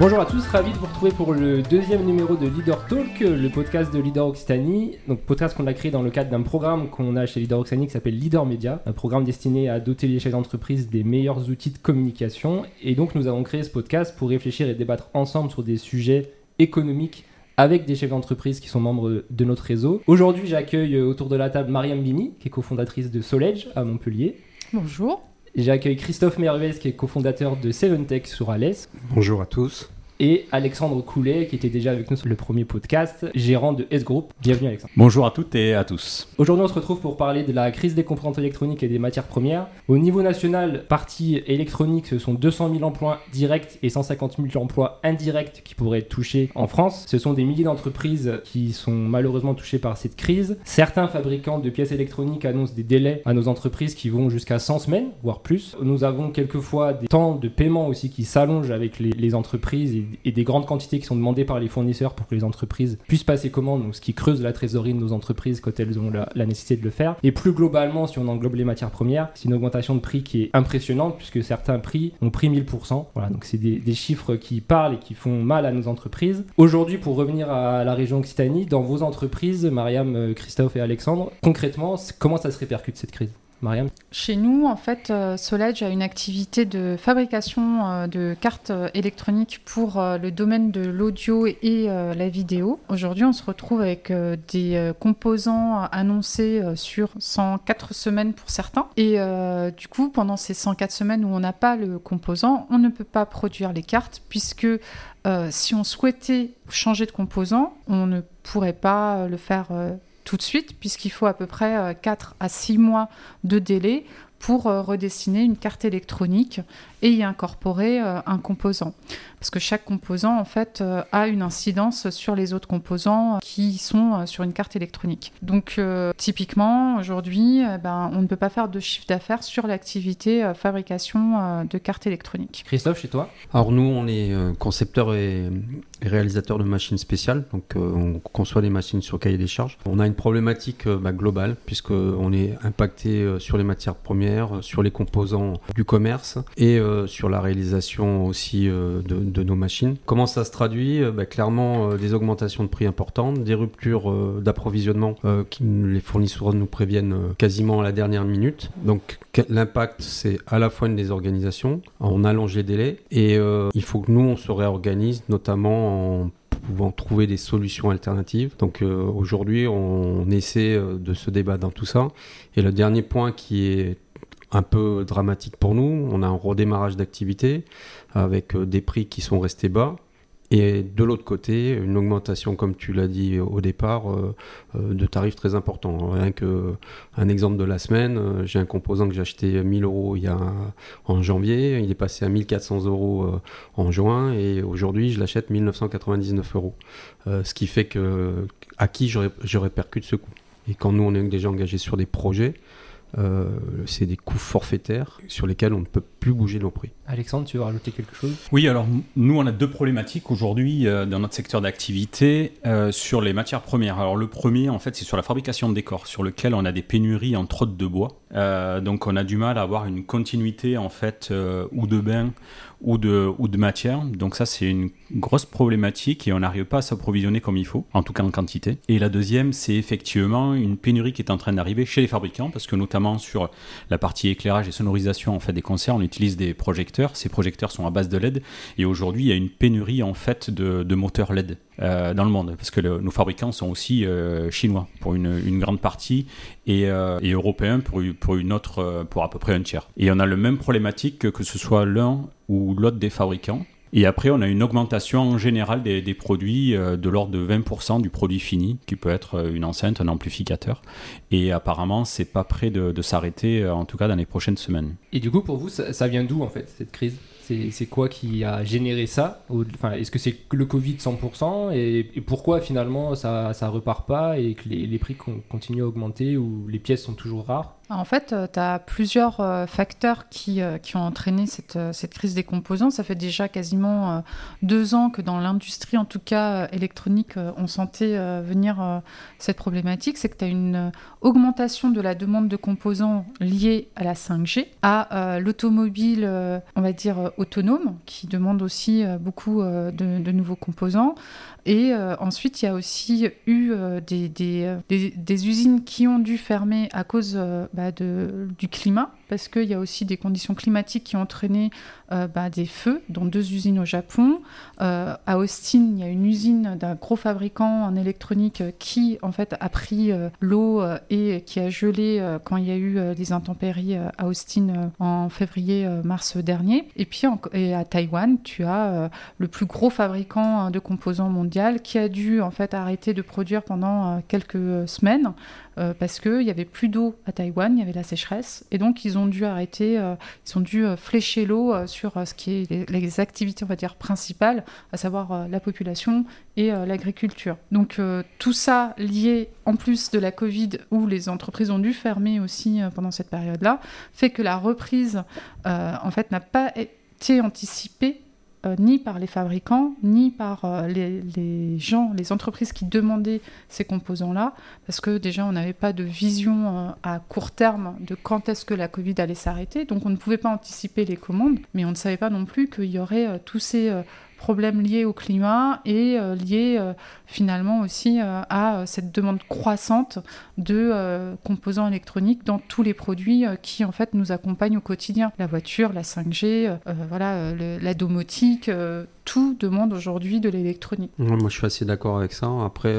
Bonjour à tous, ravi de vous retrouver pour le deuxième numéro de Leader Talk, le podcast de Leader Occitanie. Donc podcast qu'on a créé dans le cadre d'un programme qu'on a chez Leader Occitanie qui s'appelle Leader Media, un programme destiné à doter les chefs d'entreprise des meilleurs outils de communication. Et donc nous avons créé ce podcast pour réfléchir et débattre ensemble sur des sujets économiques avec des chefs d'entreprise qui sont membres de notre réseau. Aujourd'hui, j'accueille autour de la table Mariam Bini, qui est cofondatrice de Solège à Montpellier. Bonjour. J'accueille Christophe Mervez, qui est cofondateur de Seven Tech sur Alès. Bonjour à tous et Alexandre Coulet, qui était déjà avec nous sur le premier podcast, gérant de S-Group. Bienvenue Alexandre. Bonjour à toutes et à tous. Aujourd'hui, on se retrouve pour parler de la crise des composantes électroniques et des matières premières. Au niveau national, partie électronique, ce sont 200 000 emplois directs et 150 000 emplois indirects qui pourraient être touchés en France. Ce sont des milliers d'entreprises qui sont malheureusement touchées par cette crise. Certains fabricants de pièces électroniques annoncent des délais à nos entreprises qui vont jusqu'à 100 semaines, voire plus. Nous avons quelquefois des temps de paiement aussi qui s'allongent avec les, les entreprises et et des grandes quantités qui sont demandées par les fournisseurs pour que les entreprises puissent passer commande, donc ce qui creuse la trésorerie de nos entreprises quand elles ont la, nécessité de le faire. Et plus globalement, si on englobe les matières premières, c'est une augmentation de prix qui est impressionnante puisque certains prix ont pris 1000%. Voilà, donc c'est des, chiffres qui parlent et qui font mal à nos entreprises. Aujourd'hui, pour revenir à la région Occitanie, dans vos entreprises, Mariam, euh, Christophe et Alexandre, concrètement, comment ça se répercute cette crise? Mariam Chez nous, en fait, euh, Solège a une activité de fabrication euh, de cartes euh, électroniques pour le domaine de l'audio et la vidéo. Aujourd'hui, on se retrouve avec des composants annoncés sur 104 semaines pour certains. Et du coup, pendant ces 104 semaines où on n'a pas le composant, on ne peut pas produire les cartes puisque si on souhaitait changer de composant, on ne pourrait pas le faire tout de suite, puisqu'il faut à peu près 4 à 6 mois de délai pour redessiner une carte électronique et y incorporer euh, un composant. Parce que chaque composant, en fait, euh, a une incidence sur les autres composants qui sont euh, sur une carte électronique. Donc, typiquement, aujourd'hui, ben, on ne peut pas faire de chiffre d'affaires sur l'activité fabrication de cartes électroniques. Christophe, chez toi? Alors, nous, on est concepteur et réalisateur de machines spéciales. Donc, on conçoit des machines sur cahier des charges. On a une problématique bah, globale, puisqu'on est impacté sur les matières premières, sur les composants du commerce et euh, sur la réalisation aussi euh, de, nos machines. Comment ça se traduit? Euh, bah, Clairement, des augmentations de prix importantes, des ruptures d'approvisionnement qui les fournisseurs nous préviennent quasiment à la dernière minute. Donc l'impact, c'est à la fois une désorganisation, on allonge les délais et il faut que nous, on se réorganise, notamment en pouvant trouver des solutions alternatives. Donc aujourd'hui, on, on essaie de se débattre dans tout ça. Et le dernier point qui est un peu dramatique pour nous. On a un redémarrage d'activité avec euh, des prix qui sont restés bas. Et de l'autre côté, une augmentation, comme tu l'as dit au départ, euh, euh, de tarifs très importants. Rien que un exemple de la semaine, j'ai un composant que j'ai acheté 1000 euros il y a, en janvier, il est passé à 1400 euros en juin, et aujourd'hui je l'achète 1999 euros. ce qui fait que à qui je répercute ce coût. Et quand nous on est déjà engagés sur des projets, euh, c'est des coûts forfaitaires sur lesquels on ne peut plus bouger nos prix. Alexandre, tu veux rajouter quelque chose? Oui, alors nous, on a deux problématiques aujourd'hui euh, dans notre secteur d'activité euh, sur les matières premières. Alors le premier, en fait, c'est sur la fabrication de décors, sur lequel on a des pénuries en trottes de bois. Donc on a du mal à avoir une continuité, en fait, ou de bain ou de, ou de matière. Donc ça, c'est une grosse problématique et on n'arrive pas à s'approvisionner comme il faut, en tout cas en quantité. Et la deuxième, c'est effectivement une pénurie qui est en train d'arriver chez les fabricants, parce que notamment sur la partie éclairage et sonorisation en fait des concerts, on utilise des projecteurs. Ces projecteurs sont à base de LED et aujourd'hui, il y a une pénurie en fait de moteurs LED. Euh, dans le monde, parce que nos fabricants sont aussi euh, chinois pour une, grande partie et, euh, européens pour, une autre, pour à peu près un tiers. Et on a le même problématique que, ce soit l'un ou l'autre des fabricants. Et après, on a une augmentation en général des, produits de l'ordre de 20% du produit fini, qui peut être une enceinte, un amplificateur. Et apparemment, c'est pas de, de s'arrêter, en tout cas dans les prochaines semaines. Et du coup, pour vous, ça, ça vient d'où en fait cette crise? C'est quoi qui a généré ça Est-ce que c'est le Covid 100% et, pourquoi finalement ça, ça repart pas et que les prix continuent à augmenter ou les pièces sont toujours rares? En fait, tu as plusieurs facteurs qui, qui ont entraîné cette, cette, crise des composants. Ça fait déjà quasiment deux ans que dans l'industrie, en tout cas électronique, on sentait venir cette problématique. C'est que tu as une augmentation de la demande de composants liée à la 5G, à l'automobile, on va dire, autonome, qui demande aussi beaucoup de, nouveaux composants. Et euh, ensuite, il y a aussi eu euh, euh, des, des, usines qui ont dû fermer à cause bah, de, du climat, parce qu'il y a aussi des conditions climatiques qui ont entraîné bah, des feux dans deux usines au Japon. à Austin, il y a une usine d'un gros fabricant en électronique qui, en fait, a pris l'eau et qui a gelé quand il y a eu des intempéries à Austin en février-mars dernier. Et puis, et à Taïwan, tu as le plus gros fabricant de composants mondiaux qui a dû en fait arrêter de produire pendant euh, quelques semaines euh, parce qu'il n'y avait plus d'eau à Taïwan, il y avait la sécheresse, et donc ils ont dû arrêter, euh, ils ont dû flécher l'eau sur ce qui est les, activités, on va dire, principales, à savoir la population et l'agriculture. Donc tout ça lié en plus de la Covid, où les entreprises ont dû fermer aussi pendant cette période-là, fait que la reprise, en fait, n'a pas été anticipée euh, ni par les fabricants, ni par euh, les, gens, les entreprises qui demandaient ces composants-là, parce que déjà on n'avait pas de vision euh, à court terme de quand est-ce que la Covid allait s'arrêter, donc on ne pouvait pas anticiper les commandes, mais on ne savait pas non plus qu'il y aurait tous ces problèmes liés au climat et euh, liés euh, finalement aussi euh, à cette demande croissante de composants électroniques dans tous les produits qui en fait nous accompagnent au quotidien. La voiture, la 5G, voilà, la domotique, tout demande aujourd'hui de l'électronique. Moi je suis assez d'accord avec ça. Après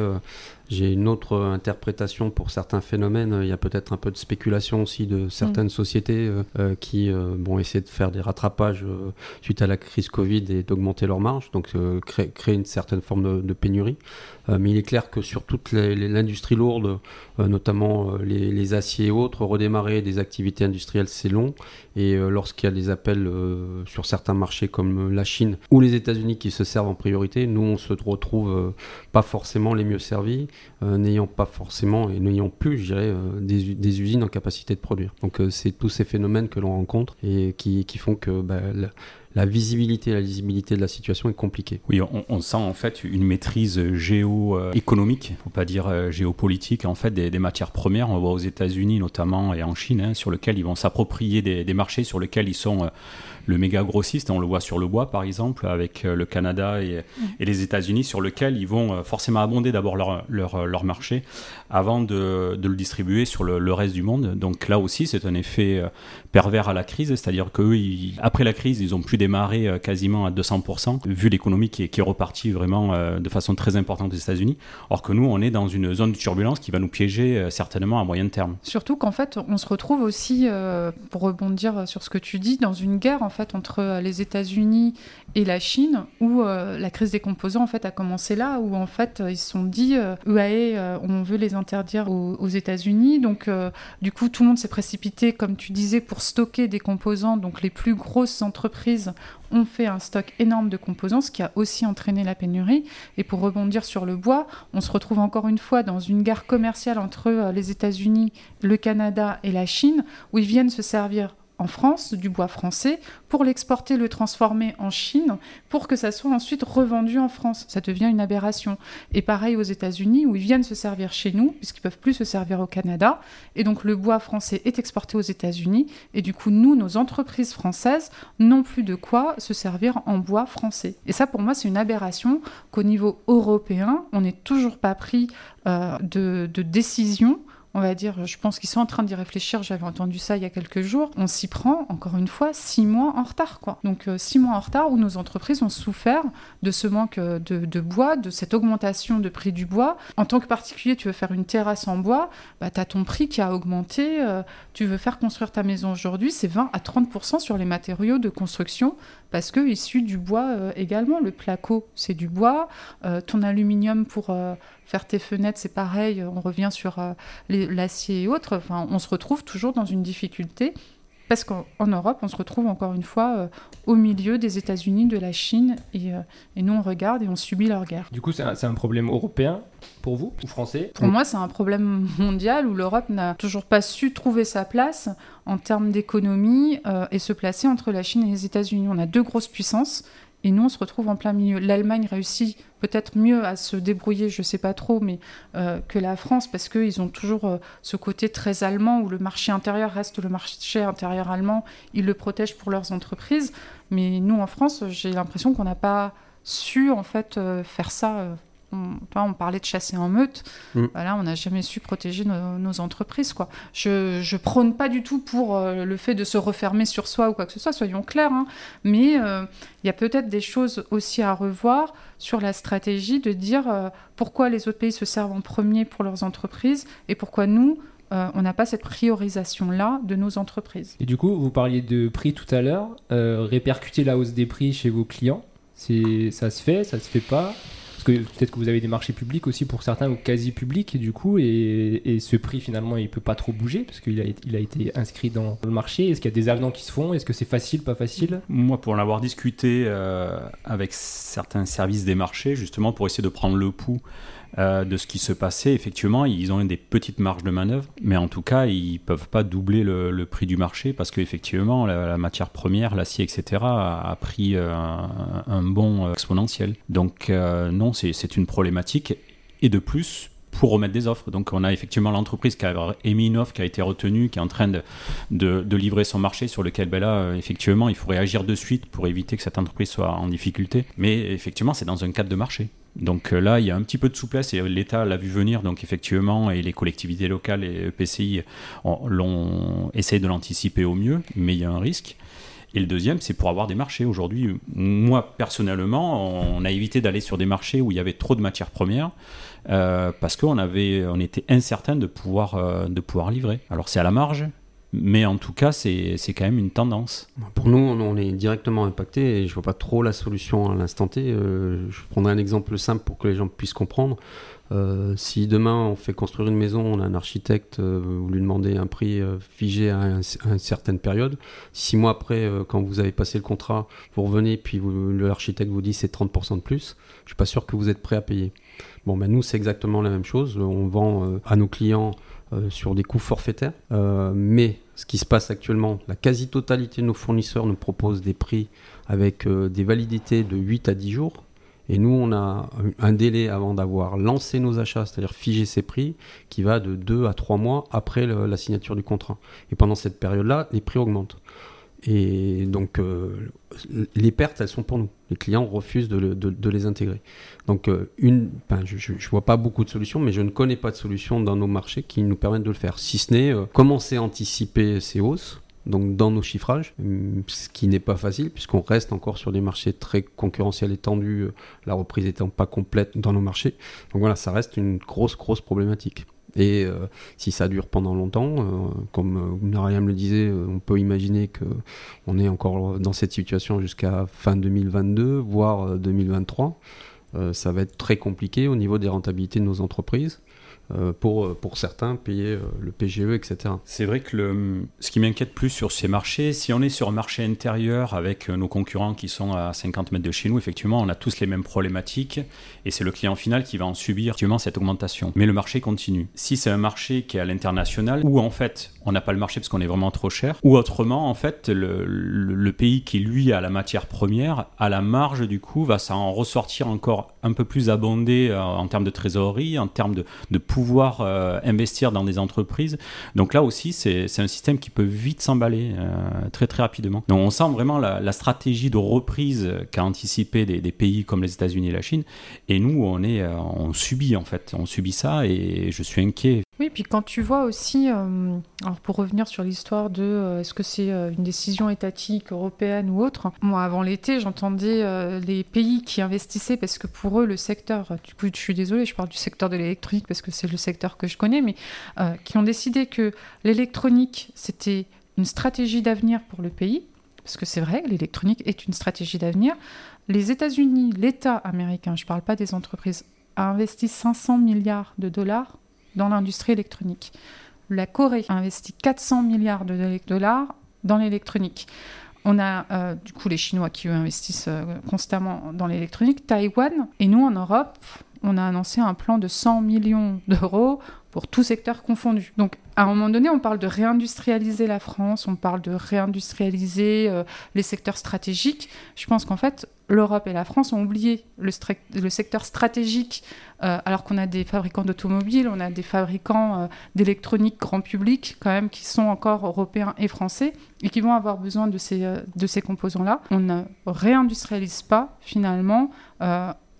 j'ai une autre interprétation pour certains phénomènes. Il y a peut-être un peu de spéculation aussi de certaines mm. sociétés euh, euh, qui euh, vont essayer de faire des rattrapages suite à la crise Covid et d'augmenter leurs marges, donc créer, créer, une certaine forme de, pénurie. mais il est clair que sur toute l'industrie lourde, notamment les, les, aciers et autres, redémarrer des activités industrielles, c'est long. Et lorsqu'il y a des appels sur certains marchés comme la Chine ou les États-Unis qui se servent en priorité, nous, on se retrouve pas forcément les mieux servis. Euh, n'ayant pas forcément et n'ayant plus, je dirais, euh, des, usines en capacité de produire. Donc euh, c'est tous ces phénomènes que l'on rencontre et qui, font que bah, la, visibilité, la lisibilité de la situation est compliquée. Oui, on, sent en fait une maîtrise géo-économique, faut pas dire géopolitique, en fait, des, matières premières. On voit aux États-Unis notamment et en Chine, hein, sur lesquels ils vont s'approprier des, marchés sur lesquels ils sont le méga grossiste, on le voit sur le bois par exemple, avec euh, le Canada et, les États-Unis, sur lequel ils vont euh, forcément abonder d'abord leur, leur, leur, marché avant de, de, le distribuer sur le, reste du monde. Donc là aussi, c'est un effet euh, pervers à la crise, c'est-à-dire qu'eux, après la crise, ils ont pu démarrer quasiment à 200%, vu l'économie qui est, qui est repartie vraiment de façon très importante aux États-Unis, or que nous, on est dans une zone de turbulence qui va nous piéger certainement à moyen terme. Surtout qu'en fait, on se retrouve aussi, pour rebondir sur ce que tu dis, dans une guerre en fait entre euh, les États-Unis et la Chine, où euh, la crise des composants a commencé là, où en fait ils se sont dit UAE, euh, on veut les interdire aux, États-Unis, donc du coup tout le monde s'est précipité, comme tu disais, pour stocker des composants. Donc les plus grosses entreprises ont fait un stock énorme de composants, ce qui a aussi entraîné la pénurie. Et pour rebondir sur le bois, on se retrouve encore une fois dans une guerre commerciale entre les États-Unis, le Canada et la Chine, où ils viennent se servir en France, du bois français, pour l'exporter, le transformer en Chine, pour que ça soit ensuite revendu en France. Ça devient une aberration. Et pareil aux États-Unis, où ils viennent se servir chez nous, puisqu'ils peuvent plus se servir au Canada. Et donc le bois français est exporté aux États-Unis. Et du coup, nous, nos entreprises françaises, n'ont plus de quoi se servir en bois français. Et ça, pour moi, c'est une aberration qu'au niveau européen, on n'est toujours pas pris euh, de, de décision on va dire, je pense qu'ils sont en train d'y réfléchir, j'avais entendu ça il y a quelques jours, on s'y prend, encore une fois, six mois en retard. Quoi. Donc euh, six mois en retard où nos entreprises ont souffert de ce manque euh, de, bois, de cette augmentation de prix du bois. En tant que particulier, tu veux faire une terrasse en bois, bah, tu ton prix qui a augmenté, euh, tu veux faire construire ta maison aujourd'hui, c'est 20 à 30% sur les matériaux de construction parce que issu du bois également. Le placo, c'est du bois. ton aluminium pour faire tes fenêtres, c'est pareil, on revient sur euh, l'acier et autres. Enfin, on se retrouve toujours dans une difficulté parce qu'en Europe, on se retrouve encore une fois euh, au milieu des États-Unis, de la Chine, et, et, nous on regarde et on subit leur guerre. Du coup, c'est un, un, problème européen pour vous ou français? Pour moi, c'est un problème mondial où l'Europe n'a toujours pas su trouver sa place en termes d'économie et se placer entre la Chine et les États-Unis. On a deux grosses puissances et nous, on se retrouve en plein milieu. L'Allemagne réussit peut-être mieux à se débrouiller, je ne sais pas trop, mais euh, que la France, parce qu'ils ont toujours euh, ce côté très allemand où le marché intérieur reste le marché intérieur allemand. Ils le protègent pour leurs entreprises. Mais nous, en France, j'ai l'impression qu'on n'a pas su en fait euh, faire ça on, on, parlait de chasser en meute. Mm. Voilà, on n'a jamais su protéger nos, entreprises. Quoi. Je, je prône pas du tout pour euh, le fait de se refermer sur soi ou quoi que ce soit, soyons clairs. Hein. Mais euh, il y a peut-être des choses aussi à revoir sur la stratégie de dire euh, pourquoi les autres pays se servent en premier pour leurs entreprises et pourquoi nous, on n'a pas cette priorisation-là de nos entreprises. Et du coup, vous parliez de prix tout à l'heure. répercuter la hausse des prix chez vos clients, ça se fait, ça se fait pas? Parce que peut-être que vous avez des marchés publics aussi pour certains ou quasi publics du coup et, ce prix finalement il peut pas trop bouger parce qu'il a, été inscrit dans le marché. Est-ce qu'il y a des avenants qui se font? Est-ce que c'est facile, pas facile? Moi pour l'avoir discuté euh, avec certains services des marchés justement pour essayer de prendre le pouls euh, de ce qui se passait. Effectivement, ils ont des petites marges de manœuvre, mais en tout cas, ils peuvent pas doubler le, prix du marché parce qu'effectivement, la, la, matière première, l'acier, etc., a, pris euh, un, bon exponentiel. Donc, euh, non, c'est une problématique. Et de plus, pour remettre des offres. Donc on a effectivement l'entreprise qui a émis une offre qui a été retenue, qui est en train de, de, livrer son marché sur lequel ben là, effectivement, il faut réagir de suite pour éviter que cette entreprise soit en difficulté. Mais effectivement, c'est dans un cadre de marché. Donc euh, là, il y a un petit peu de souplesse et l'État l'a vu venir, donc effectivement, et les collectivités locales et EPCI l'ont essayé de l'anticiper au mieux, mais il y a un risque. Et le deuxième, c'est pour avoir des marchés. Aujourd'hui, moi personnellement, on a évité d'aller sur des marchés où il y avait trop de matières premières euh, parce qu'on avait, on était incertain de pouvoir, euh, de pouvoir livrer. Alors c'est à la marge, mais en tout cas, c'est quand même une tendance. Pour nous, on est directement impacté et je vois pas trop la solution à l'instant T. Euh, je prendrai un exemple simple pour que les gens puissent comprendre. Euh, si demain on fait construire une maison, on a un architecte, euh, vous lui demandez un prix figé à, une certaine période. Six mois après, quand vous avez passé le contrat, vous revenez puis l'architecte vous dit c'est 30% de plus, je suis pas sûr que vous êtes prêt à payer. Bon, ben nous c'est exactement la même chose. On vend à nos clients euh, sur des coûts forfaitaires. Euh, mais ce qui se passe actuellement, la quasi-totalité de nos fournisseurs nous proposent des prix avec euh, des validités de 8 à 10 jours. Et nous, on a un délai avant d'avoir lancé nos achats, c'est-à-dire figé ces prix, qui va de 2 à 3 mois après la signature du contrat. Et pendant cette période-là, les prix augmentent. Et donc, les pertes, elles sont pour nous. Les clients refusent de, les intégrer. Donc, euh, une, je ne vois pas beaucoup de solutions, mais je ne connais pas de solutions dans nos marchés qui nous permettent de le faire. Si ce n'est euh, commencer à anticiper ces hausses, donc dans nos chiffrages, hum, ce qui n'est pas facile puisqu'on reste encore sur des marchés très concurrentiels et tendus, euh, la reprise étant pas complète dans nos marchés. Donc voilà, ça reste une grosse, grosse problématique. Et euh, si ça dure pendant longtemps, euh, comme Mariam le disait, euh, on peut imaginer qu'on est encore dans cette situation jusqu'à fin 2022, voire 2023. ça va être très compliqué au niveau des rentabilités de nos entreprises. Euh, pour, euh, pour certains payer euh, le PGE, etc. C'est vrai que le, ce qui m'inquiète plus sur ces marchés, si on est sur un marché intérieur avec nos concurrents qui sont à 50 mètres de chez nous, effectivement, on a tous les mêmes problématiques et c'est le client final qui va en subir effectivement cette augmentation. Mais le marché continue. Si c'est un marché qui est à l'international, où en fait on n'a pas le marché parce qu'on est vraiment trop cher, ou autrement, en fait, le, le, pays qui lui a la matière première, à la marge du coup, va s'en ressortir encore un peu plus abondé en termes de trésorerie, en termes de, de pouvoir euh, investir dans des entreprises. Donc là aussi, c'est un système qui peut vite s'emballer euh, très très rapidement. Donc on sent vraiment la, stratégie de reprise qu'a anticipé des, des, pays comme les États-Unis et la Chine. Et nous, on est, euh, on subit en fait, on subit ça et je suis inquiet oui, puis quand tu vois aussi, euh, alors pour revenir sur l'histoire de euh, est-ce que c'est euh, une décision étatique, européenne ou autre, moi avant l'été j'entendais les pays qui investissaient parce que pour eux le secteur, du coup je suis désolée, je parle du secteur de l'électronique parce que c'est le secteur que je connais, mais qui ont décidé que l'électronique c'était une stratégie d'avenir pour le pays, parce que c'est vrai, l'électronique est une stratégie d'avenir. Les États-Unis, l'État américain, je ne parle pas des entreprises, a investi 500 milliards de dollars dans l'industrie électronique. La Corée a investi 400 milliards de dollars dans l'électronique. On a euh, du coup les Chinois qui investissent euh, constamment dans l'électronique, Taïwan, et nous en Europe, on a annoncé un plan de 100 millions d'euros pour tout secteur confondu. Donc à un moment donné, on parle de réindustrialiser la France, on parle de réindustrialiser euh, les secteurs stratégiques. Je pense qu'en fait, l'Europe et la France ont oublié le, secteur stratégique, euh, alors qu'on a des fabricants d'automobiles, on a des fabricants euh, d'électronique grand public, quand même, qui sont encore européens et français, et qui vont avoir besoin de ces, de ces composants-là. On ne réindustrialise pas, finalement,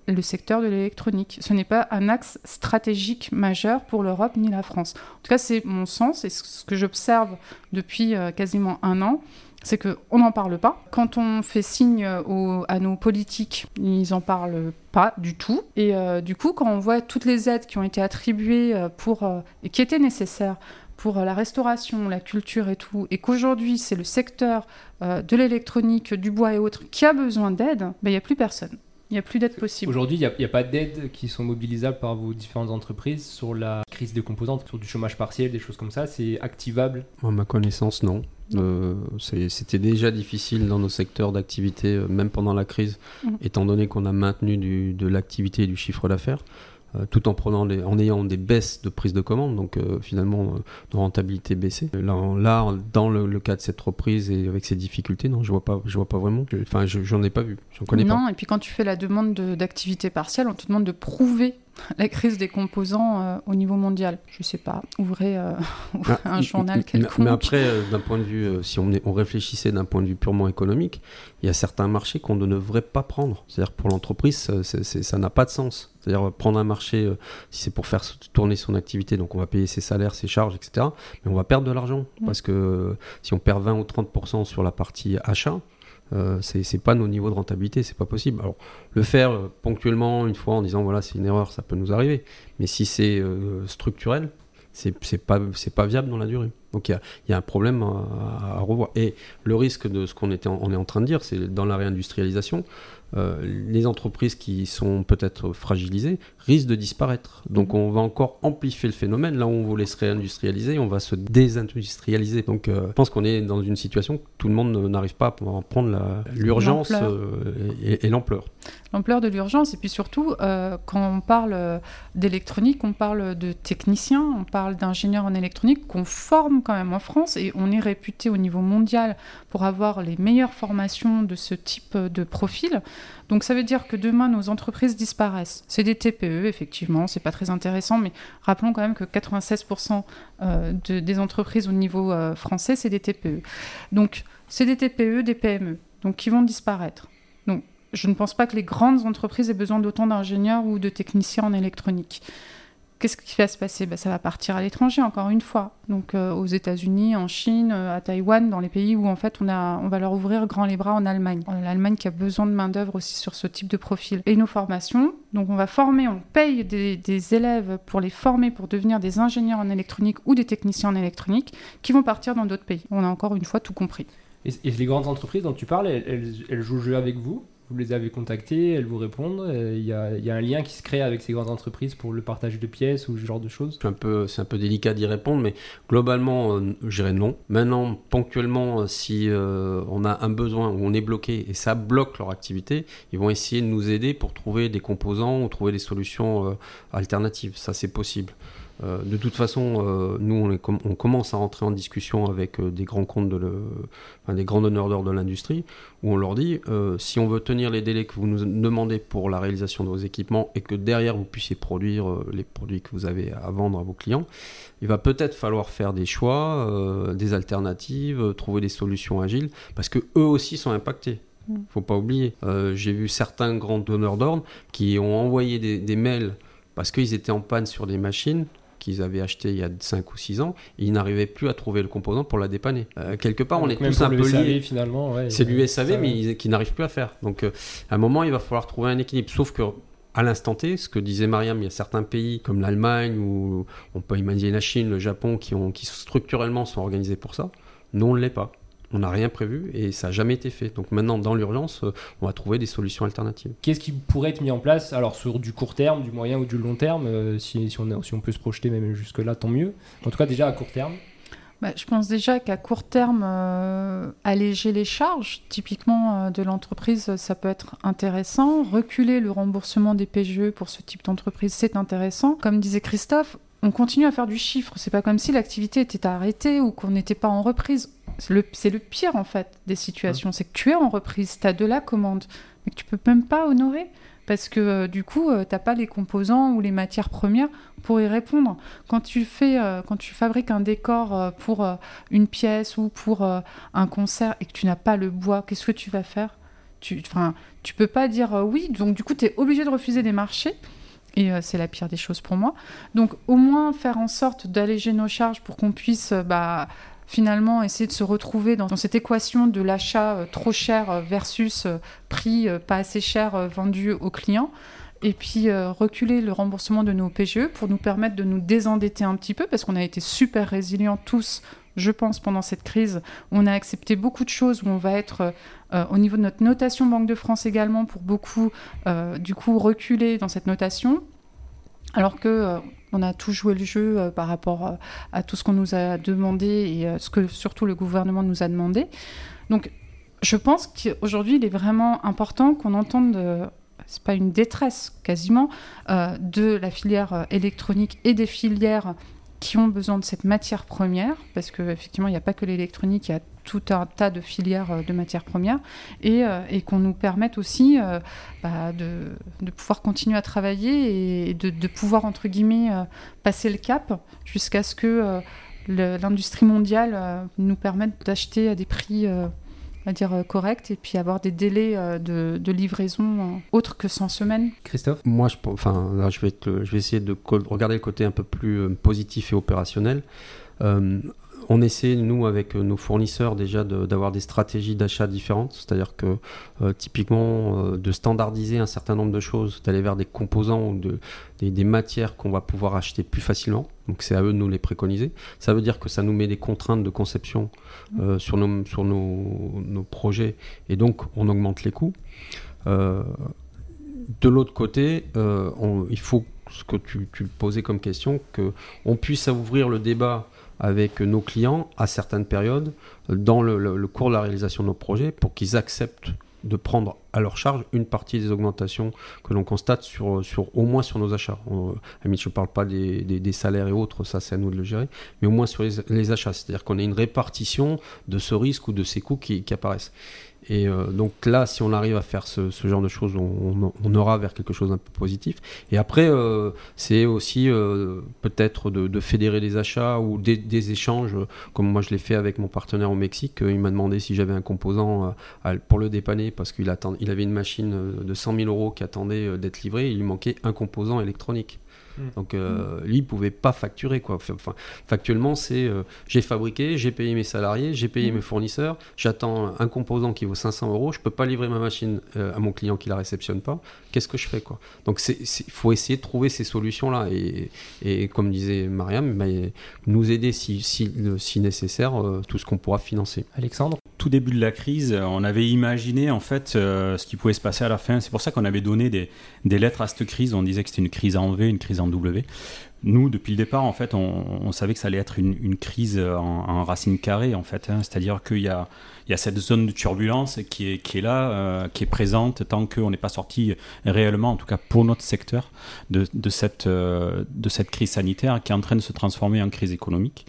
le secteur de l'électronique. Ce n'est pas un axe stratégique majeur pour l'Europe ni la France. En tout cas, c'est mon sens et ce que j'observe depuis euh, quasiment un an, c'est qu'on n'en parle pas. Quand on fait signe à nos politiques, ils n'en parlent pas du tout. Et euh, du coup, quand on voit toutes les aides qui ont été attribuées euh, pour, et qui étaient nécessaires pour la restauration, la culture et tout, et qu'aujourd'hui c'est le secteur de l'électronique, du bois et autres qui a besoin d'aide, ben, il n'y a plus personne. Il n'y a plus d'aide possible. Aujourd'hui, il n'y a, pas d'aides qui sont mobilisables par vos différentes entreprises sur la crise des composantes, sur du chômage partiel, des choses comme ça. C'est activable? À ma connaissance, non. Euh, c'était déjà difficile dans nos secteurs d'activité, euh, même pendant la crise, mmh. étant donné qu'on a maintenu de l'activité et du chiffre d'affaires. Euh, tout en, prenant en ayant des baisses de prise de commande, donc euh, finalement euh, nos rentabilités baissées. Là, dans le, cas de cette reprise et avec ces difficultés, non, je vois pas, je vois pas vraiment. Enfin, j'en ai pas vu, j'en connais pas. Non, et puis quand tu fais la demande d'activité partielle, on te demande de prouver la crise des composants euh, au niveau mondial. Je sais pas, ouvrez, euh, ah, un journal quelconque. Mais après, euh, d'un point de vue, si on, on réfléchissait d'un point de vue purement économique, il y a certains marchés qu'on ne devrait pas prendre. C'est-à-dire pour l'entreprise, ça n'a pas de sens. C'est-à-dire prendre un marché, si c'est pour faire tourner son activité, donc on va payer ses salaires, ses charges, etc. Mais on va perdre de l'argent. Mm. Parce que si on perd 20 ou 30% sur la partie achat, euh, c'est pas nos niveaux de rentabilité, c'est pas possible. Alors, le faire euh, ponctuellement, une fois, en disant voilà, c'est une erreur, ça peut nous arriver. Mais si c'est euh, structurel, c'est pas, pas viable dans la durée. Donc il y, y a, un problème à, revoir. Et le risque de ce qu'on on est en train de dire, c'est dans la réindustrialisation, les entreprises qui sont peut-être fragilisées risquent de disparaître. Donc on va encore amplifier le phénomène. Là où on voulait se réindustrialiser, on va se désindustrialiser. Donc euh, je pense qu'on est dans une situation où tout le monde n'arrive pas à prendre l'urgence euh, et, l'ampleur. L'ampleur de l'urgence. Et puis surtout, quand on parle d'électronique, on parle de techniciens, on parle d'ingénieurs en électronique qu'on forme quand même en France et on est réputé au niveau mondial pour avoir les meilleures formations de ce type de profil. Donc ça veut dire que demain nos entreprises disparaissent. C'est des TPE effectivement, c'est pas très intéressant, mais rappelons quand même que 96% euh, des entreprises au niveau euh, français c'est des TPE. Donc c'est des TPE, des PME, donc qui vont disparaître. Donc je ne pense pas que les grandes entreprises aient besoin d'autant d'ingénieurs ou de techniciens en électronique. Qu'est-ce qui va se passer? Bah, Ça va partir à l'étranger, encore une fois. Donc euh, aux États-Unis, en Chine, euh, à Taïwan, dans les pays où en fait on, a, on va leur ouvrir grand les bras en Allemagne. L'Allemagne qui a besoin de main-d'œuvre aussi sur ce type de profil. Et nos formations, donc on va former, on paye des, élèves pour les former pour devenir des ingénieurs en électronique ou des techniciens en électronique qui vont partir dans d'autres pays. On a encore une fois tout compris. Et, les grandes entreprises dont tu parles, elles, elles jouent jeu avec vous? Vous les avez contactées, elles vous répondent. Il y, a, un lien qui se crée avec ces grandes entreprises pour le partage de pièces ou ce genre de choses C'est un peu, un peu délicat d'y répondre, mais globalement, euh, je dirais non. Maintenant, ponctuellement, euh, si euh, on a un besoin ou on est bloqué et ça bloque leur activité, ils vont essayer de nous aider pour trouver des composants ou trouver des solutions alternatives. Ça, c'est possible. Euh, de toute façon, euh, nous, on, commence à rentrer en discussion avec euh, des grands comptes, de des grands donneurs d'ordre de l'industrie, où on leur dit, si on veut tenir les délais que vous nous demandez pour la réalisation de vos équipements et que derrière vous puissiez produire les produits que vous avez à vendre à vos clients, il va peut-être falloir faire des choix, des alternatives, trouver des solutions agiles, parce que eux aussi sont impactés. Il mm. Faut pas oublier. J'ai vu certains grands donneurs d'ordre qui ont envoyé des, des mails parce qu'ils étaient en panne sur des machines qu'ils avaient acheté il y a 5 ou 6 ans, et ils n'arrivaient plus à trouver le composant pour la dépanner. Euh, quelque part, on est tous un peu liés. finalement. c'est du SAV, mais qui n'arrivent plus à faire. Donc, euh, à un moment, il va falloir trouver un équilibre. Sauf que à l'instant T, ce que disait Mariam, il y a certains pays comme l'Allemagne ou on peut imaginer la Chine, le Japon qui, ont, qui structurellement sont organisés pour ça. Nous, on ne l'est pas on n'a rien prévu et ça n'a jamais été fait. Donc maintenant, dans l'urgence, euh, on va trouver des solutions alternatives. Qu'est-ce qui pourrait être mis en place, alors sur du court terme, du moyen ou du long terme, euh, si, on, si, on, peut se projeter même jusque-là, tant mieux. En tout cas, déjà à court terme. bah, je pense déjà qu'à court terme, euh, alléger les charges, typiquement euh, de l'entreprise, ça peut être intéressant. Reculer le remboursement des PGE pour ce type d'entreprise, c'est intéressant. Comme disait Christophe, on continue à faire du chiffre. C'est pas comme si l'activité était arrêtée ou qu'on n'était pas en reprise. C'est le, pire en fait des situations. C'est que tu es en reprise, tu as de la commande, mais que tu peux même pas honorer parce que euh, du coup, euh, tu n'as pas les composants ou les matières premières pour y répondre. Quand tu, fais, euh, quand tu fabriques un décor pour une pièce ou pour un concert et que tu n'as pas le bois, qu'est-ce que tu vas faire? Tu, ne tu peux pas dire oui, donc du coup, tu es obligé de refuser des marchés. Et c'est la pire des choses pour moi. Donc au moins faire en sorte d'alléger nos charges pour qu'on puisse bah, finalement essayer de se retrouver dans, cette équation de l'achat euh, trop cher euh, versus euh, prix pas assez cher vendu aux clients et puis reculer le remboursement de nos PGE pour nous permettre de nous désendetter un petit peu parce qu'on a été super résilients tous je pense, pendant cette crise. On a accepté beaucoup de choses où on va être au niveau de notre notation Banque de France également pour beaucoup, du coup, reculer dans cette notation. Alors que on a tout joué le jeu euh, par rapport euh, à tout ce qu'on nous a demandé et euh, ce que surtout le gouvernement nous a demandé. Donc, je pense qu'aujourd'hui, il est vraiment important qu'on entende c'est pas une détresse quasiment, de la filière électronique et des filières qui ont besoin de cette matière première, parce qu'effectivement, il n'y a pas que l'électronique, il y a tout un tas de filières euh, de matières premières, et, euh, et qu'on nous permette aussi euh, bah, de, de, pouvoir continuer à travailler et de, de pouvoir, entre guillemets, passer le cap jusqu'à ce que l'industrie mondiale nous permette d'acheter à des prix à dire correct et puis avoir des délais euh, de, de livraison euh, autres que 100 semaines. Christophe? Moi, je, enfin, là, je, vais je vais essayer de regarder le côté un peu plus positif et opérationnel on essaie, nous, avec nos fournisseurs, déjà d'avoir des stratégies d'achat différentes. C'est-à-dire que, typiquement, de standardiser un certain nombre de choses, d'aller vers des composants ou de, des, matières qu'on va pouvoir acheter plus facilement. Donc, c'est à eux de nous les préconiser. Ça veut dire que ça nous met des contraintes de conception euh, sur, nos, sur nos, projets et donc on augmente les coûts. Euh, de l'autre côté, euh, il faut ce que tu, tu, posais comme question, qu'on puisse ouvrir le débat avec nos clients à certaines périodes dans le cours de la réalisation de nos projets pour qu'ils acceptent de prendre à leur charge une partie des augmentations que l'on constate sur, sur, au moins sur nos achats. On, je ne parle pas des, des, salaires et autres, ça c'est à nous de le gérer, mais au moins sur les, les achats. C'est-à-dire qu'on a une répartition de ce risque ou de ces coûts qui apparaissent. Et euh, donc là, si on arrive à faire ce, genre de choses, on, aura vers quelque chose d'un peu positif. Et après, euh, c'est aussi euh, peut-être de, fédérer des achats ou des, échanges, comme moi je l'ai fait avec mon partenaire au Mexique. Il m'a demandé si j'avais un composant pour le dépanner parce qu'il il avait une machine de 100 000 euros qui attendait d'être livrée. il lui manquait un composant électronique. Mm. Donc euh, lui, il pouvait pas facturer quoi. Enfin, factuellement, c'est euh, j'ai fabriqué, j'ai payé mes salariés, j'ai payé mm. mes fournisseurs, j'attends un composant qui vaut 500 euros, je peux pas livrer ma machine euh, à mon client qui la réceptionne pas. Qu'est-ce que je fais quoi? Donc il faut essayer de trouver ces solutions là et, et comme disait Mariam, bah, nous aider si, si, si nécessaire tout ce qu'on pourra financer. Alexandre? Tout début de la crise, on avait imaginé en fait ce qui pouvait se passer à la fin. C'est pour ça qu'on avait donné des, lettres à cette crise. On disait que c'était une crise en V, une crise en W. Nous, depuis le départ, en fait, on, savait que ça allait être une, crise en, racine carrée, en fait. Hein. C'est-à-dire qu'il y a, cette zone de turbulence qui est, là, euh, qui est présente tant qu'on n'est pas sorti réellement, en tout cas pour notre secteur, de, cette, euh, crise sanitaire qui est en train de se transformer en crise économique.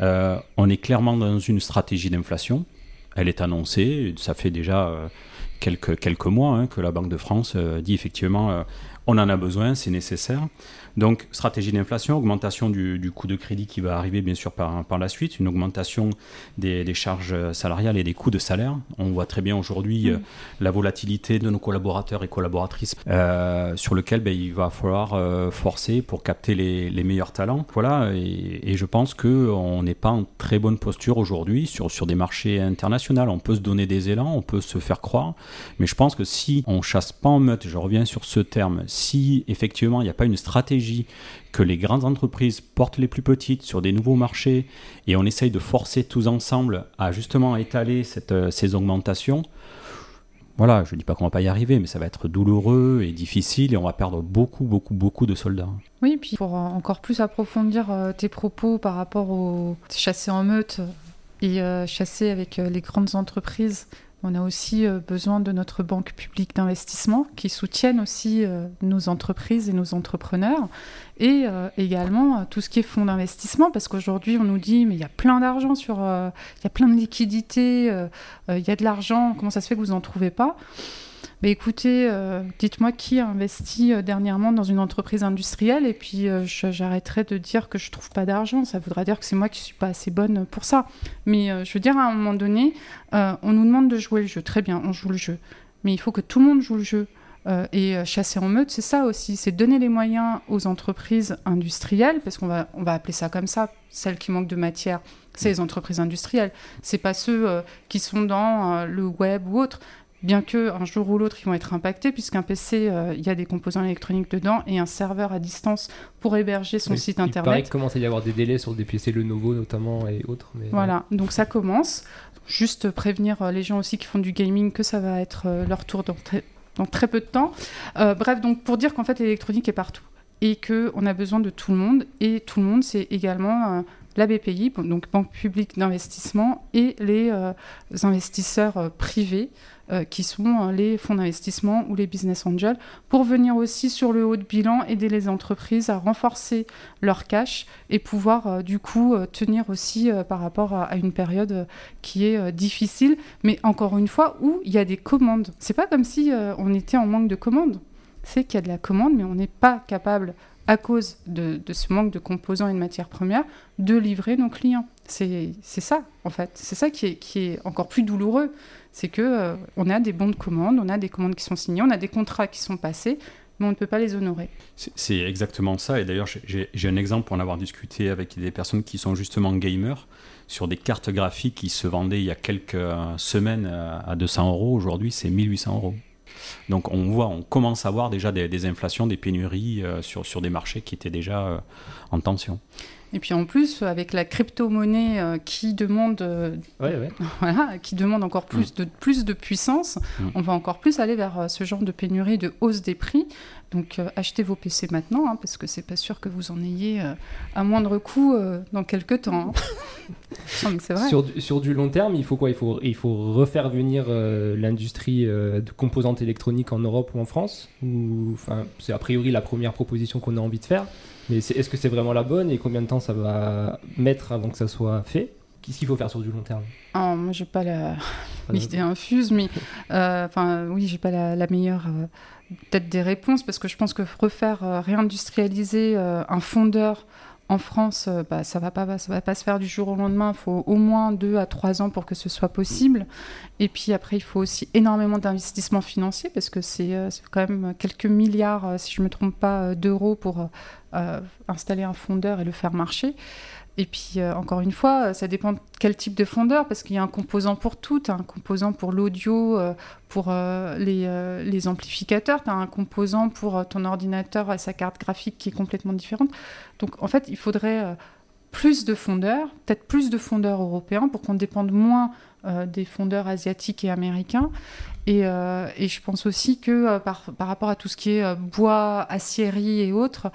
Euh, on est clairement dans une stratégie d'inflation. Elle est annoncée. Ça fait déjà quelques, quelques mois hein, que la Banque de France dit effectivement on en a besoin, c'est nécessaire. Donc, stratégie d'inflation, augmentation du, coût de crédit qui va arriver bien sûr par, par la suite, une augmentation des, charges salariales et des coûts de salaire. On voit très bien aujourd'hui mm. euh, la volatilité de nos collaborateurs et collaboratrices euh, sur lequel ben, il va falloir euh, forcer pour capter les, meilleurs talents. Voilà, et, je pense qu'on n'est pas en très bonne posture aujourd'hui sur, sur des marchés internationaux. On peut se donner des élans, on peut se faire croire, mais je pense que si on chasse pas en meute, je reviens sur ce terme, si effectivement il n'y a pas une stratégie que les grandes entreprises portent les plus petites sur des nouveaux marchés et on essaye de forcer tous ensemble à justement étaler euh, ces augmentations, voilà, je ne dis pas qu'on va pas y arriver, mais ça va être douloureux et difficile et on va perdre beaucoup, beaucoup, beaucoup de soldats. Oui, puis pour encore plus approfondir tes propos par rapport aux chassés en meute et chasser avec les grandes entreprises on a aussi euh, besoin de notre banque publique d'investissement qui soutienne aussi euh, nos entreprises et nos entrepreneurs. Et euh, également tout ce qui est fonds d'investissement, parce qu'aujourd'hui on nous dit mais il y a plein d'argent sur, il y a plein de liquidités, il y a de l'argent, comment ça se fait que vous n'en trouvez pas? Bah, écoutez, euh, dites-moi qui a investi euh, dernièrement dans une entreprise industrielle et puis euh, j'arrêterai de dire que je trouve pas d'argent. Ça voudrait dire que c'est moi qui suis pas assez bonne pour ça. Mais je veux dire, à un moment donné, on nous demande de jouer le jeu. Très bien, on joue le jeu. Mais il faut que tout le monde joue le jeu. et chasser en meute, c'est ça aussi, c'est donner les moyens aux entreprises industrielles, parce qu'on va, on va appeler ça comme ça, celles qui manquent de matière, c'est les entreprises industrielles. C'est pas ceux qui sont dans le web ou autre bien que un jour ou l'autre ils vont être impactés puisqu'un PC euh, il y a des composants électroniques dedans et un serveur à distance pour héberger son site internet. Il paraît qu'il commence à y avoir des délais sur des PC Lenovo notamment et autres. Voilà, donc ça commence. Juste prévenir euh, les gens aussi qui font du gaming que ça va être euh, leur tour dans très, dans très peu de temps. bref, donc pour dire qu'en fait l'électronique est partout et qu'on a besoin de tout le monde et tout le monde c'est également la BPI, donc Banque publique d'investissement, et les investisseurs privés euh, qui sont euh, les fonds d'investissement ou les business angels, pour venir aussi sur le haut de bilan aider les entreprises à renforcer leur cash et pouvoir euh, du coup tenir aussi par rapport à, une période qui est difficile, mais encore une fois où il y a des commandes. C'est pas comme si on était en manque de commandes. C'est qu'il y a de la commande, mais on n'est pas capable à cause de, ce manque de composants et de matières premières, de livrer nos clients. C'est ça, en fait. C'est ça qui est, qui est, encore plus douloureux c'est que euh, on a des bons de commande, on a des commandes qui sont signées, on a des contrats qui sont passés, mais on ne peut pas les honorer. C'est exactement ça. Et d'ailleurs, j'ai un exemple pour en avoir discuté avec des personnes qui sont justement gamers sur des cartes graphiques qui se vendaient il y a quelques euh, semaines à 200 euros. Aujourd'hui, c'est 1800 euros. Donc on voit, on commence à voir déjà des, inflations, des pénuries euh, sur, sur des marchés qui étaient déjà en tension. Et puis en plus, avec la crypto-monnaie euh, qui, demande, euh, voilà, qui demande encore plus, mm. de, plus de puissance, mm. on va encore plus aller vers euh, ce genre de pénurie, de hausse des prix. Donc achetez vos PC maintenant, hein, parce que c'est pas sûr que vous en ayez à moindre coût dans quelques temps. Hein. c'est vrai. Sur, sur, du long terme, il faut quoi? Il faut, il faut refaire venir l'industrie de composantes électroniques en Europe ou en France? Ou, C'est a priori la première proposition qu'on a envie de faire. Mais est-ce que c'est vraiment la bonne et combien de temps ça va mettre avant que ça soit fait? Qu'est-ce qu'il faut faire sur du long terme? Oh, Moi, j'ai pas l'idée infuse, mais euh, enfin, oui, j'ai pas la, meilleure euh, peut-être des réponses parce que je pense que refaire euh, réindustrialiser un fondeur en France, bah, ça va va pas se faire du jour au lendemain. Il faut au moins deux à trois ans pour que ce soit possible. Et puis après, il faut aussi énormément d'investissements financiers parce que c'est quand même quelques milliards, si je me trompe pas, d'euros pour euh, installer un fondeur et le faire marcher. Et puis, euh, encore une fois, ça dépend de quel type de fondeur, parce qu'il y a un composant pour tout. un composant pour l'audio, euh, pour les, les, amplificateurs, tu as un composant pour ton ordinateur et sa carte graphique qui est complètement différente. Donc, en fait, il faudrait plus de fondeurs, peut-être plus de fondeurs européens pour qu'on dépende moins des fondeurs asiatiques et américains. Euh, et, je pense aussi que euh, par, rapport à tout ce qui est euh, bois, aciérie et autres,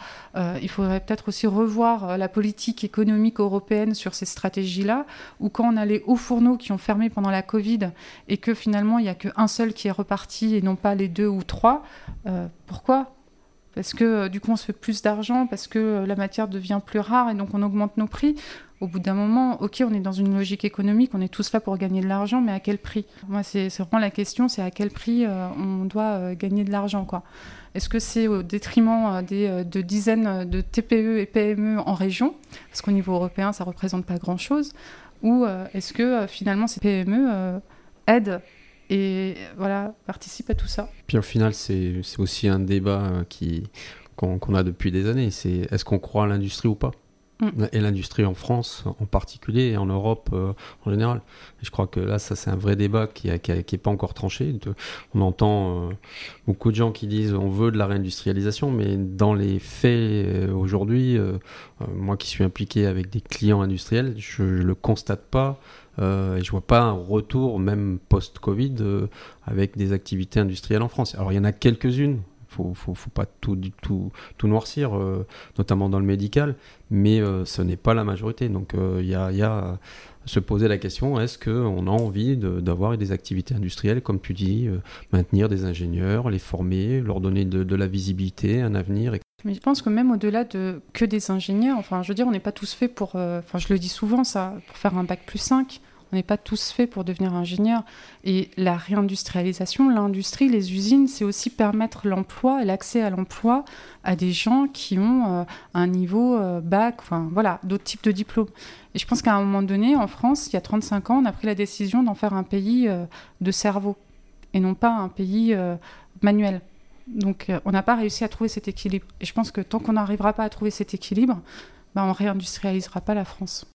il faudrait peut-être aussi revoir la politique économique européenne sur ces stratégies-là, ou quand on a les hauts fourneaux qui ont fermé pendant la Covid et que finalement il n'y a qu'un seul qui est reparti et non pas les deux ou trois, pourquoi? Parce que du coup on se fait plus d'argent, parce que la matière devient plus rare et donc on augmente nos prix. Au bout d'un moment, ok, on est dans une logique économique, on est tous là pour gagner de l'argent, mais à quel prix? Moi, c'est vraiment la question, c'est à quel prix euh, on doit euh, gagner de l'argent. Est-ce que c'est au détriment euh, de dizaines de TPE et PME en région, parce qu'au niveau européen, ça représente pas grand-chose, ou est-ce que finalement ces PME aident et voilà participent à tout ça Puis au final, c'est aussi un débat qui qu'on a depuis des années. C'est est-ce qu'on croit à l'industrie ou pas? Mm. et l'industrie en France en particulier et en Europe euh, en général. je crois que là, ça c'est un vrai débat qui n'est qui pas encore tranché. On entend euh, beaucoup de gens qui disent on veut de la réindustrialisation, mais dans les faits euh, aujourd'hui, moi qui suis impliqué avec des clients industriels, je ne le constate pas Euh, je vois pas un retour, même post-Covid, euh, avec des activités industrielles en France. Alors il y en a quelques-unes, faut, faut, faut pas tout, tout, noircir, euh, notamment dans le médical, mais euh, ce n'est pas la majorité. Donc il y a, y se poser la question est-ce qu'on a envie d'avoir des activités industrielles, comme tu dis, maintenir des ingénieurs, les former, leur donner de, de la visibilité, un avenir, etc. Mais je pense que même au-delà de que des ingénieurs, enfin, je veux dire, on n'est pas tous faits pour, euh, enfin, je le dis souvent, ça, pour faire un bac plus 5, on n'est pas tous faits pour devenir ingénieur. Et la réindustrialisation, l'industrie, les usines, c'est aussi permettre l'emploi l'accès à l'emploi à des gens qui ont euh, un niveau euh, bac, enfin, voilà, d'autres types de diplômes. Et je pense qu'à un moment donné, en France, il y a 35 ans, on a pris la décision d'en faire un pays de cerveau et non pas un pays manuel. Donc euh, on n'a pas réussi à trouver cet équilibre. Et je pense que tant qu'on n'arrivera pas à trouver cet équilibre, ben, on réindustrialisera pas la France.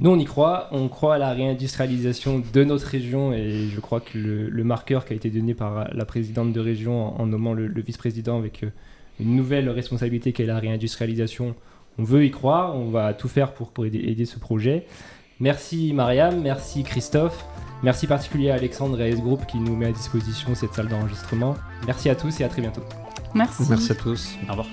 Nous, on y croit. On croit à la réindustrialisation de notre région et je crois que le, marqueur qui a été donné par la présidente de région en, nommant le, vice-président avec euh, une nouvelle responsabilité qui est la réindustrialisation, on veut y croire. On va tout faire pour, aider ce projet. Merci Mariam, merci Christophe. Merci particulièrement à Alexandre et à S-Group qui nous met à disposition cette salle d'enregistrement. Merci à tous et à très bientôt. Merci. Merci à tous. Au revoir.